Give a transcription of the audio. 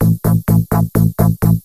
Boom boom.